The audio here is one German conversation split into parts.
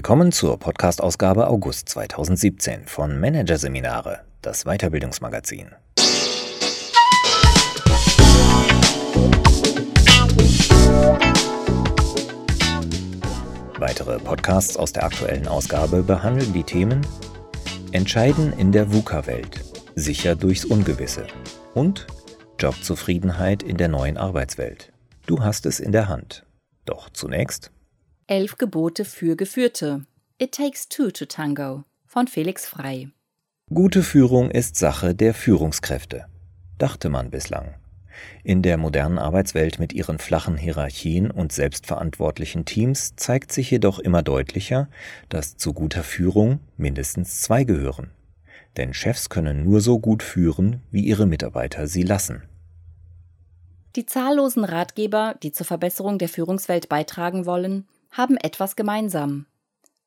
Willkommen zur Podcast-Ausgabe August 2017 von Managerseminare, das Weiterbildungsmagazin. Weitere Podcasts aus der aktuellen Ausgabe behandeln die Themen Entscheiden in der VUCA-Welt, sicher durchs Ungewisse und Jobzufriedenheit in der neuen Arbeitswelt. Du hast es in der Hand. Doch zunächst Elf Gebote für Geführte. It Takes Two to Tango von Felix Frei. Gute Führung ist Sache der Führungskräfte, dachte man bislang. In der modernen Arbeitswelt mit ihren flachen Hierarchien und selbstverantwortlichen Teams zeigt sich jedoch immer deutlicher, dass zu guter Führung mindestens zwei gehören. Denn Chefs können nur so gut führen, wie ihre Mitarbeiter sie lassen. Die zahllosen Ratgeber, die zur Verbesserung der Führungswelt beitragen wollen, haben etwas gemeinsam.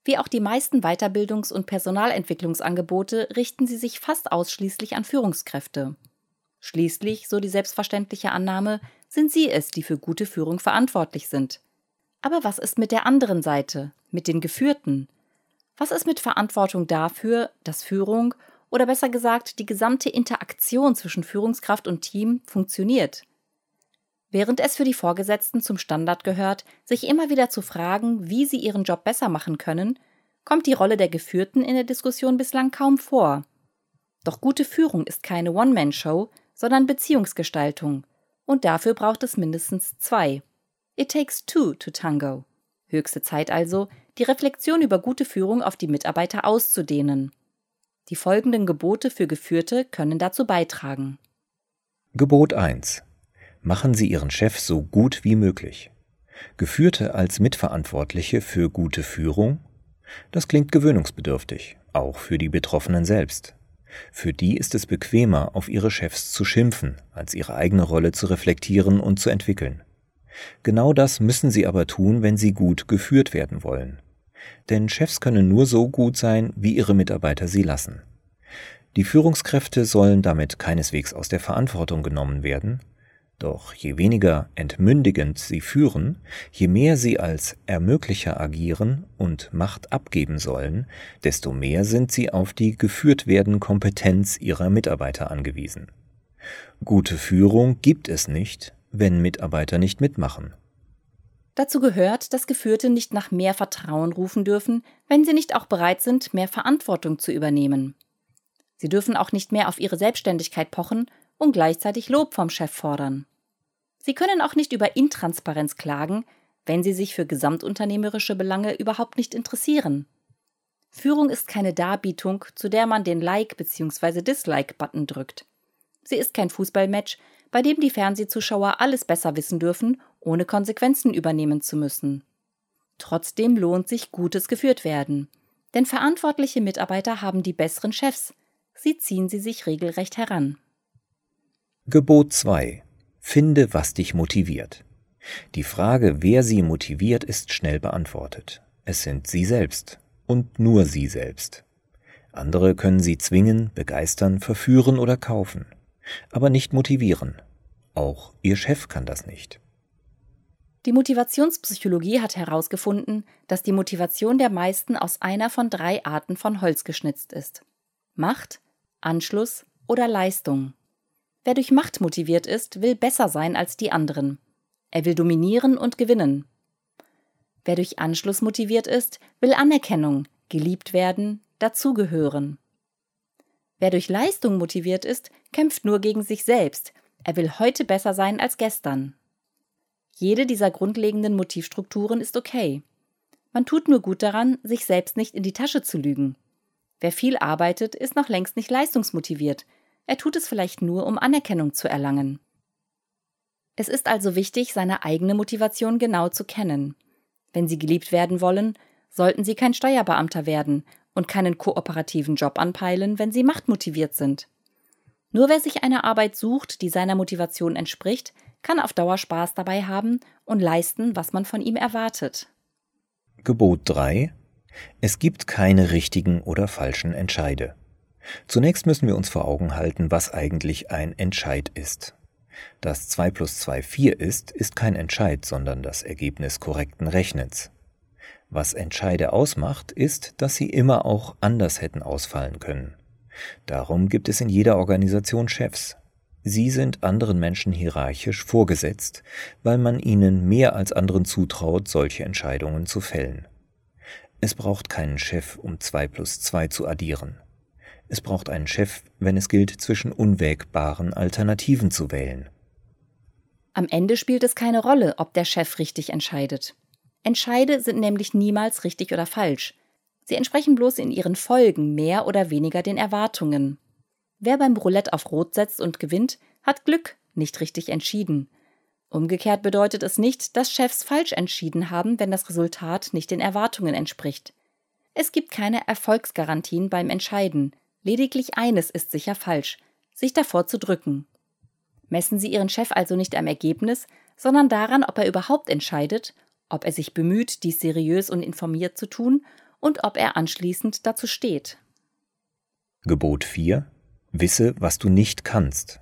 Wie auch die meisten Weiterbildungs- und Personalentwicklungsangebote richten sie sich fast ausschließlich an Führungskräfte. Schließlich, so die selbstverständliche Annahme, sind sie es, die für gute Führung verantwortlich sind. Aber was ist mit der anderen Seite, mit den Geführten? Was ist mit Verantwortung dafür, dass Führung oder besser gesagt die gesamte Interaktion zwischen Führungskraft und Team funktioniert? Während es für die Vorgesetzten zum Standard gehört, sich immer wieder zu fragen, wie sie ihren Job besser machen können, kommt die Rolle der Geführten in der Diskussion bislang kaum vor. Doch gute Führung ist keine One-Man-Show, sondern Beziehungsgestaltung. Und dafür braucht es mindestens zwei. It takes two to tango. Höchste Zeit also, die Reflexion über gute Führung auf die Mitarbeiter auszudehnen. Die folgenden Gebote für Geführte können dazu beitragen. Gebot 1 machen Sie Ihren Chef so gut wie möglich. Geführte als Mitverantwortliche für gute Führung? Das klingt gewöhnungsbedürftig, auch für die Betroffenen selbst. Für die ist es bequemer, auf ihre Chefs zu schimpfen, als ihre eigene Rolle zu reflektieren und zu entwickeln. Genau das müssen sie aber tun, wenn sie gut geführt werden wollen. Denn Chefs können nur so gut sein, wie ihre Mitarbeiter sie lassen. Die Führungskräfte sollen damit keineswegs aus der Verantwortung genommen werden, doch je weniger entmündigend sie führen, je mehr sie als Ermöglicher agieren und Macht abgeben sollen, desto mehr sind sie auf die geführt werden Kompetenz ihrer Mitarbeiter angewiesen. Gute Führung gibt es nicht, wenn Mitarbeiter nicht mitmachen. Dazu gehört, dass Geführte nicht nach mehr Vertrauen rufen dürfen, wenn sie nicht auch bereit sind, mehr Verantwortung zu übernehmen. Sie dürfen auch nicht mehr auf ihre Selbstständigkeit pochen und gleichzeitig Lob vom Chef fordern. Sie können auch nicht über Intransparenz klagen, wenn sie sich für gesamtunternehmerische Belange überhaupt nicht interessieren. Führung ist keine Darbietung, zu der man den Like- bzw. Dislike-Button drückt. Sie ist kein Fußballmatch, bei dem die Fernsehzuschauer alles besser wissen dürfen, ohne Konsequenzen übernehmen zu müssen. Trotzdem lohnt sich gutes geführt werden. Denn verantwortliche Mitarbeiter haben die besseren Chefs. Sie ziehen sie sich regelrecht heran. Gebot 2. Finde, was dich motiviert. Die Frage, wer sie motiviert, ist schnell beantwortet. Es sind sie selbst und nur sie selbst. Andere können sie zwingen, begeistern, verführen oder kaufen, aber nicht motivieren. Auch ihr Chef kann das nicht. Die Motivationspsychologie hat herausgefunden, dass die Motivation der meisten aus einer von drei Arten von Holz geschnitzt ist. Macht, Anschluss oder Leistung. Wer durch Macht motiviert ist, will besser sein als die anderen. Er will dominieren und gewinnen. Wer durch Anschluss motiviert ist, will Anerkennung, geliebt werden, dazugehören. Wer durch Leistung motiviert ist, kämpft nur gegen sich selbst. Er will heute besser sein als gestern. Jede dieser grundlegenden Motivstrukturen ist okay. Man tut nur gut daran, sich selbst nicht in die Tasche zu lügen. Wer viel arbeitet, ist noch längst nicht leistungsmotiviert, er tut es vielleicht nur, um Anerkennung zu erlangen. Es ist also wichtig, seine eigene Motivation genau zu kennen. Wenn Sie geliebt werden wollen, sollten Sie kein Steuerbeamter werden und keinen kooperativen Job anpeilen, wenn Sie machtmotiviert sind. Nur wer sich eine Arbeit sucht, die seiner Motivation entspricht, kann auf Dauer Spaß dabei haben und leisten, was man von ihm erwartet. Gebot 3 Es gibt keine richtigen oder falschen Entscheide. Zunächst müssen wir uns vor Augen halten, was eigentlich ein Entscheid ist. Dass 2 plus 2 4 ist, ist kein Entscheid, sondern das Ergebnis korrekten Rechnens. Was Entscheide ausmacht, ist, dass sie immer auch anders hätten ausfallen können. Darum gibt es in jeder Organisation Chefs. Sie sind anderen Menschen hierarchisch vorgesetzt, weil man ihnen mehr als anderen zutraut, solche Entscheidungen zu fällen. Es braucht keinen Chef, um zwei plus zwei zu addieren. Es braucht einen Chef, wenn es gilt, zwischen unwägbaren Alternativen zu wählen. Am Ende spielt es keine Rolle, ob der Chef richtig entscheidet. Entscheide sind nämlich niemals richtig oder falsch. Sie entsprechen bloß in ihren Folgen mehr oder weniger den Erwartungen. Wer beim Roulette auf Rot setzt und gewinnt, hat Glück, nicht richtig entschieden. Umgekehrt bedeutet es nicht, dass Chefs falsch entschieden haben, wenn das Resultat nicht den Erwartungen entspricht. Es gibt keine Erfolgsgarantien beim Entscheiden. Lediglich eines ist sicher falsch, sich davor zu drücken. Messen Sie Ihren Chef also nicht am Ergebnis, sondern daran, ob er überhaupt entscheidet ob er sich bemüht, dies seriös und informiert zu tun und ob er anschließend dazu steht. Gebot 4. Wisse, was du nicht kannst.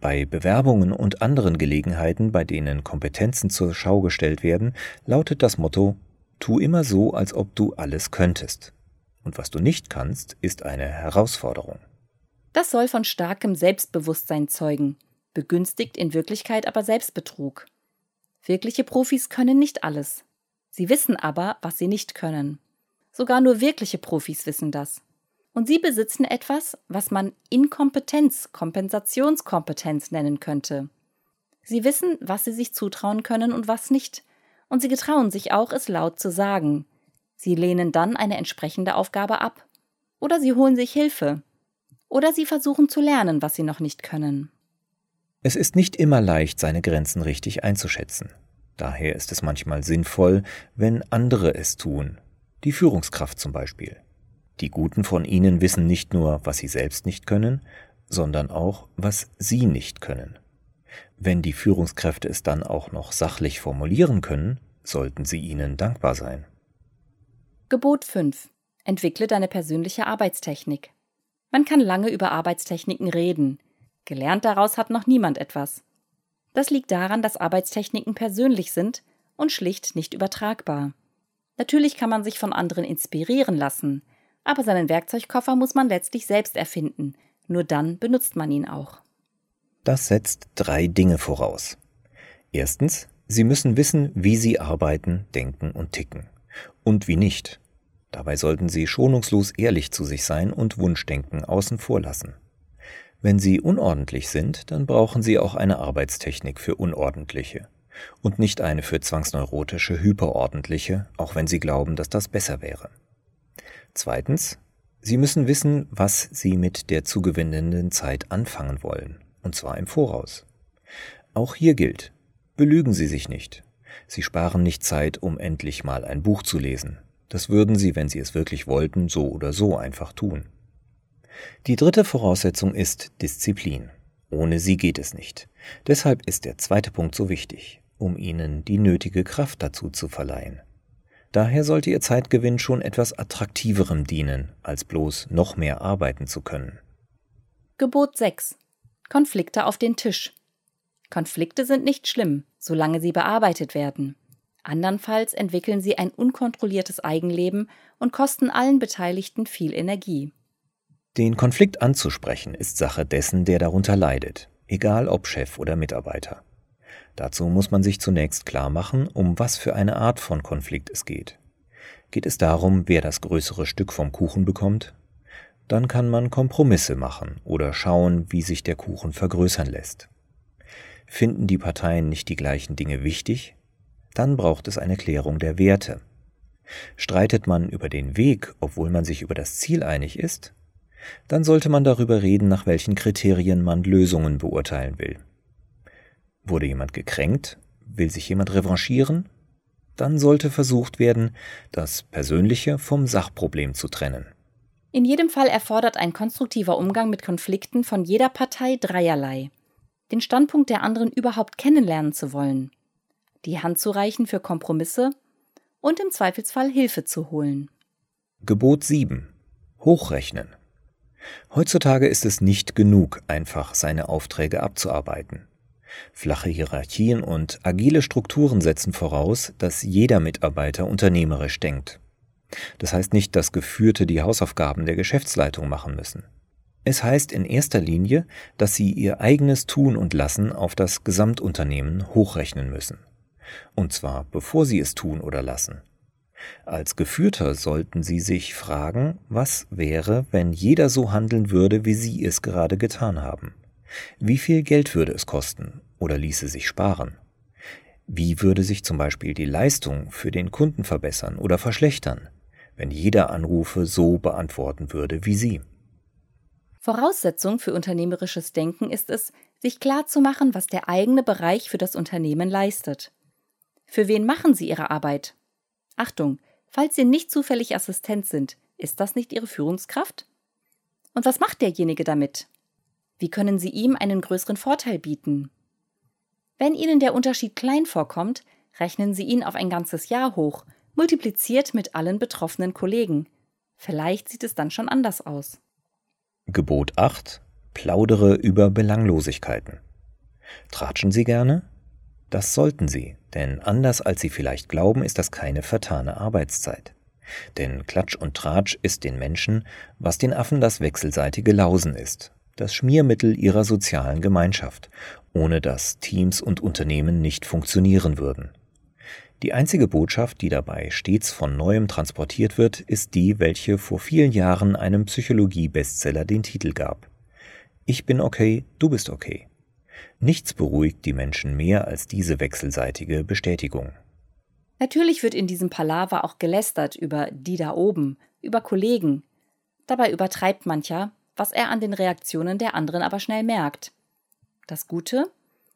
Bei Bewerbungen und anderen Gelegenheiten, bei denen Kompetenzen zur Schau gestellt werden, lautet das Motto Tu immer so, als ob du alles könntest. Und was du nicht kannst, ist eine Herausforderung. Das soll von starkem Selbstbewusstsein zeugen, begünstigt in Wirklichkeit aber Selbstbetrug. Wirkliche Profis können nicht alles. Sie wissen aber, was sie nicht können. Sogar nur wirkliche Profis wissen das. Und sie besitzen etwas, was man Inkompetenz, Kompensationskompetenz nennen könnte. Sie wissen, was sie sich zutrauen können und was nicht. Und sie getrauen sich auch, es laut zu sagen. Sie lehnen dann eine entsprechende Aufgabe ab. Oder sie holen sich Hilfe. Oder sie versuchen zu lernen, was sie noch nicht können. Es ist nicht immer leicht, seine Grenzen richtig einzuschätzen. Daher ist es manchmal sinnvoll, wenn andere es tun, die Führungskraft zum Beispiel. Die Guten von ihnen wissen nicht nur, was sie selbst nicht können, sondern auch, was sie nicht können. Wenn die Führungskräfte es dann auch noch sachlich formulieren können, sollten sie ihnen dankbar sein. Gebot 5. Entwickle deine persönliche Arbeitstechnik. Man kann lange über Arbeitstechniken reden, Gelernt daraus hat noch niemand etwas. Das liegt daran, dass Arbeitstechniken persönlich sind und schlicht nicht übertragbar. Natürlich kann man sich von anderen inspirieren lassen, aber seinen Werkzeugkoffer muss man letztlich selbst erfinden, nur dann benutzt man ihn auch. Das setzt drei Dinge voraus. Erstens, Sie müssen wissen, wie Sie arbeiten, denken und ticken. Und wie nicht. Dabei sollten Sie schonungslos ehrlich zu sich sein und Wunschdenken außen vor lassen. Wenn Sie unordentlich sind, dann brauchen Sie auch eine Arbeitstechnik für Unordentliche und nicht eine für zwangsneurotische Hyperordentliche, auch wenn Sie glauben, dass das besser wäre. Zweitens, Sie müssen wissen, was Sie mit der zugewinnenden Zeit anfangen wollen, und zwar im Voraus. Auch hier gilt, belügen Sie sich nicht. Sie sparen nicht Zeit, um endlich mal ein Buch zu lesen. Das würden Sie, wenn Sie es wirklich wollten, so oder so einfach tun. Die dritte Voraussetzung ist Disziplin. Ohne sie geht es nicht. Deshalb ist der zweite Punkt so wichtig, um Ihnen die nötige Kraft dazu zu verleihen. Daher sollte Ihr Zeitgewinn schon etwas Attraktiverem dienen, als bloß noch mehr arbeiten zu können. Gebot 6. Konflikte auf den Tisch. Konflikte sind nicht schlimm, solange sie bearbeitet werden. Andernfalls entwickeln sie ein unkontrolliertes Eigenleben und kosten allen Beteiligten viel Energie. Den Konflikt anzusprechen ist Sache dessen, der darunter leidet, egal ob Chef oder Mitarbeiter. Dazu muss man sich zunächst klar machen, um was für eine Art von Konflikt es geht. Geht es darum, wer das größere Stück vom Kuchen bekommt? Dann kann man Kompromisse machen oder schauen, wie sich der Kuchen vergrößern lässt. Finden die Parteien nicht die gleichen Dinge wichtig? Dann braucht es eine Klärung der Werte. Streitet man über den Weg, obwohl man sich über das Ziel einig ist? Dann sollte man darüber reden, nach welchen Kriterien man Lösungen beurteilen will. Wurde jemand gekränkt? Will sich jemand revanchieren? Dann sollte versucht werden, das Persönliche vom Sachproblem zu trennen. In jedem Fall erfordert ein konstruktiver Umgang mit Konflikten von jeder Partei dreierlei. Den Standpunkt der anderen überhaupt kennenlernen zu wollen, die Hand zu reichen für Kompromisse und im Zweifelsfall Hilfe zu holen. Gebot 7. Hochrechnen. Heutzutage ist es nicht genug, einfach seine Aufträge abzuarbeiten. Flache Hierarchien und agile Strukturen setzen voraus, dass jeder Mitarbeiter unternehmerisch denkt. Das heißt nicht, dass Geführte die Hausaufgaben der Geschäftsleitung machen müssen. Es heißt in erster Linie, dass sie ihr eigenes Tun und Lassen auf das Gesamtunternehmen hochrechnen müssen. Und zwar bevor sie es tun oder lassen. Als Geführter sollten Sie sich fragen, was wäre, wenn jeder so handeln würde, wie Sie es gerade getan haben. Wie viel Geld würde es kosten oder ließe sich sparen? Wie würde sich zum Beispiel die Leistung für den Kunden verbessern oder verschlechtern, wenn jeder Anrufe so beantworten würde wie Sie? Voraussetzung für unternehmerisches Denken ist es, sich klarzumachen, was der eigene Bereich für das Unternehmen leistet. Für wen machen Sie Ihre Arbeit? Achtung, falls Sie nicht zufällig Assistent sind, ist das nicht Ihre Führungskraft? Und was macht derjenige damit? Wie können Sie ihm einen größeren Vorteil bieten? Wenn Ihnen der Unterschied klein vorkommt, rechnen Sie ihn auf ein ganzes Jahr hoch, multipliziert mit allen betroffenen Kollegen. Vielleicht sieht es dann schon anders aus. Gebot 8. Plaudere über Belanglosigkeiten. Tratschen Sie gerne? Das sollten Sie, denn anders als Sie vielleicht glauben, ist das keine vertane Arbeitszeit. Denn Klatsch und Tratsch ist den Menschen, was den Affen das wechselseitige Lausen ist das Schmiermittel ihrer sozialen Gemeinschaft, ohne dass Teams und Unternehmen nicht funktionieren würden. Die einzige Botschaft, die dabei stets von neuem transportiert wird, ist die, welche vor vielen Jahren einem Psychologie-Bestseller den Titel gab. Ich bin okay, du bist okay. Nichts beruhigt die Menschen mehr als diese wechselseitige Bestätigung. Natürlich wird in diesem Palaver auch gelästert über die da oben, über Kollegen. Dabei übertreibt mancher, was er an den Reaktionen der anderen aber schnell merkt. Das Gute?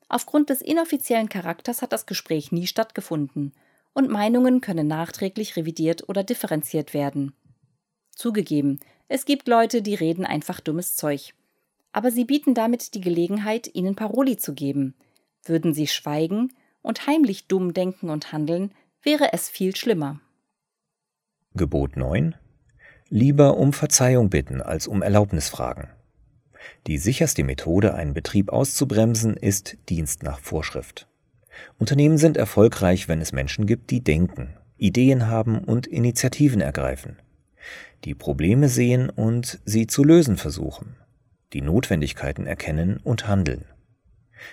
Aufgrund des inoffiziellen Charakters hat das Gespräch nie stattgefunden und Meinungen können nachträglich revidiert oder differenziert werden. Zugegeben, es gibt Leute, die reden einfach dummes Zeug. Aber sie bieten damit die Gelegenheit, ihnen Paroli zu geben. Würden sie schweigen und heimlich dumm denken und handeln, wäre es viel schlimmer. Gebot 9 Lieber um Verzeihung bitten als um Erlaubnis fragen. Die sicherste Methode, einen Betrieb auszubremsen, ist Dienst nach Vorschrift. Unternehmen sind erfolgreich, wenn es Menschen gibt, die denken, Ideen haben und Initiativen ergreifen, die Probleme sehen und sie zu lösen versuchen, die Notwendigkeiten erkennen und handeln.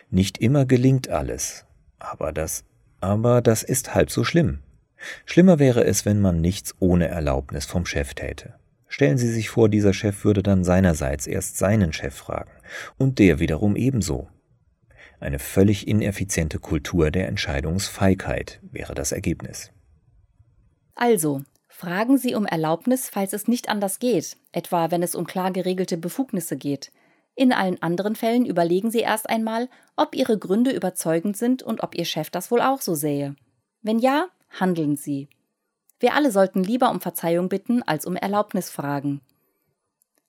Nicht immer gelingt alles, aber das, aber das ist halb so schlimm. Schlimmer wäre es, wenn man nichts ohne Erlaubnis vom Chef täte. Stellen Sie sich vor, dieser Chef würde dann seinerseits erst seinen Chef fragen und der wiederum ebenso. Eine völlig ineffiziente Kultur der Entscheidungsfeigheit wäre das Ergebnis. Also, fragen Sie um Erlaubnis, falls es nicht anders geht, etwa wenn es um klar geregelte Befugnisse geht. In allen anderen Fällen überlegen Sie erst einmal, ob Ihre Gründe überzeugend sind und ob Ihr Chef das wohl auch so sähe. Wenn ja, handeln Sie. Wir alle sollten lieber um Verzeihung bitten, als um Erlaubnis fragen.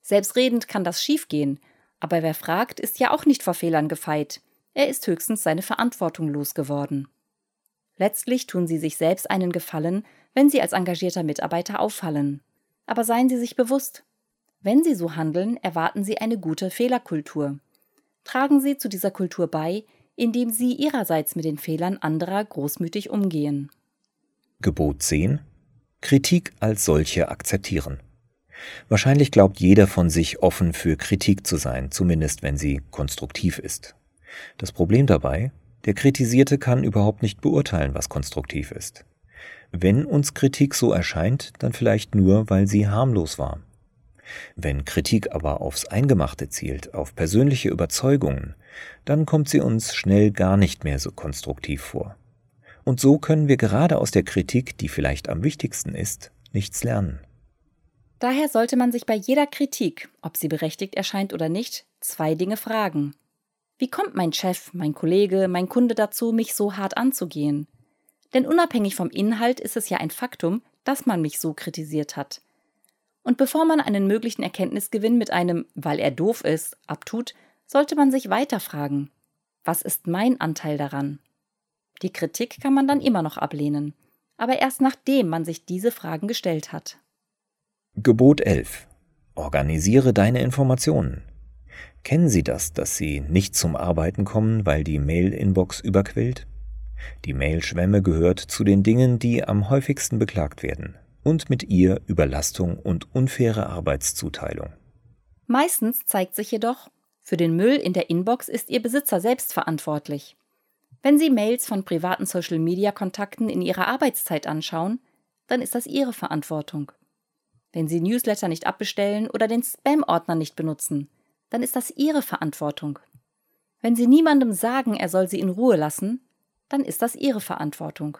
Selbstredend kann das schiefgehen, aber wer fragt, ist ja auch nicht vor Fehlern gefeit. Er ist höchstens seine Verantwortung losgeworden. Letztlich tun Sie sich selbst einen Gefallen, wenn Sie als engagierter Mitarbeiter auffallen. Aber seien Sie sich bewusst, wenn Sie so handeln, erwarten Sie eine gute Fehlerkultur. Tragen Sie zu dieser Kultur bei, indem Sie Ihrerseits mit den Fehlern anderer großmütig umgehen. Gebot 10 Kritik als solche akzeptieren. Wahrscheinlich glaubt jeder von sich offen für Kritik zu sein, zumindest wenn sie konstruktiv ist. Das Problem dabei, der Kritisierte kann überhaupt nicht beurteilen, was konstruktiv ist. Wenn uns Kritik so erscheint, dann vielleicht nur, weil sie harmlos war. Wenn Kritik aber aufs Eingemachte zielt, auf persönliche Überzeugungen, dann kommt sie uns schnell gar nicht mehr so konstruktiv vor. Und so können wir gerade aus der Kritik, die vielleicht am wichtigsten ist, nichts lernen. Daher sollte man sich bei jeder Kritik, ob sie berechtigt erscheint oder nicht, zwei Dinge fragen. Wie kommt mein Chef, mein Kollege, mein Kunde dazu, mich so hart anzugehen? Denn unabhängig vom Inhalt ist es ja ein Faktum, dass man mich so kritisiert hat. Und bevor man einen möglichen Erkenntnisgewinn mit einem, weil er doof ist, abtut, sollte man sich weiter fragen. Was ist mein Anteil daran? Die Kritik kann man dann immer noch ablehnen, aber erst nachdem man sich diese Fragen gestellt hat. Gebot 11. Organisiere deine Informationen. Kennen Sie das, dass Sie nicht zum Arbeiten kommen, weil die Mail-Inbox überquillt? Die Mailschwemme gehört zu den Dingen, die am häufigsten beklagt werden und mit ihr Überlastung und unfaire Arbeitszuteilung. Meistens zeigt sich jedoch, für den Müll in der Inbox ist Ihr Besitzer selbst verantwortlich. Wenn Sie Mails von privaten Social-Media-Kontakten in Ihrer Arbeitszeit anschauen, dann ist das Ihre Verantwortung. Wenn Sie Newsletter nicht abbestellen oder den Spam-Ordner nicht benutzen, dann ist das Ihre Verantwortung. Wenn Sie niemandem sagen, er soll Sie in Ruhe lassen, dann ist das Ihre Verantwortung.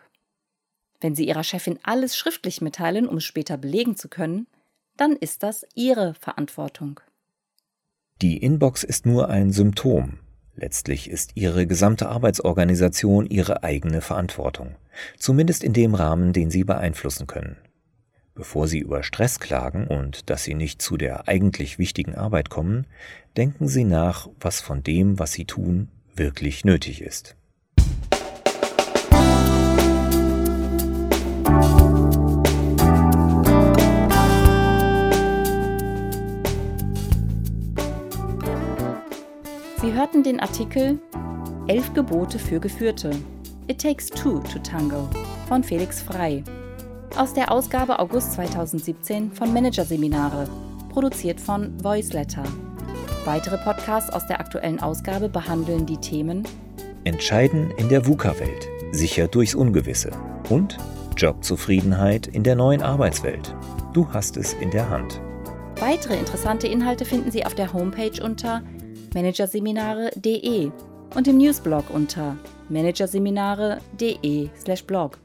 Wenn Sie Ihrer Chefin alles schriftlich mitteilen, um es später belegen zu können, dann ist das Ihre Verantwortung. Die Inbox ist nur ein Symptom. Letztlich ist Ihre gesamte Arbeitsorganisation Ihre eigene Verantwortung, zumindest in dem Rahmen, den Sie beeinflussen können. Bevor Sie über Stress klagen und dass Sie nicht zu der eigentlich wichtigen Arbeit kommen, denken Sie nach, was von dem, was Sie tun, wirklich nötig ist. Sie hörten den Artikel Elf Gebote für Geführte. It Takes Two to Tango von Felix Frei. Aus der Ausgabe August 2017 von Managerseminare, produziert von Voiceletter. Weitere Podcasts aus der aktuellen Ausgabe behandeln die Themen Entscheiden in der VUCA-Welt, sicher durchs Ungewisse und Jobzufriedenheit in der neuen Arbeitswelt. Du hast es in der Hand. Weitere interessante Inhalte finden Sie auf der Homepage unter managerseminare.de und im Newsblog unter managerseminare.de/blog.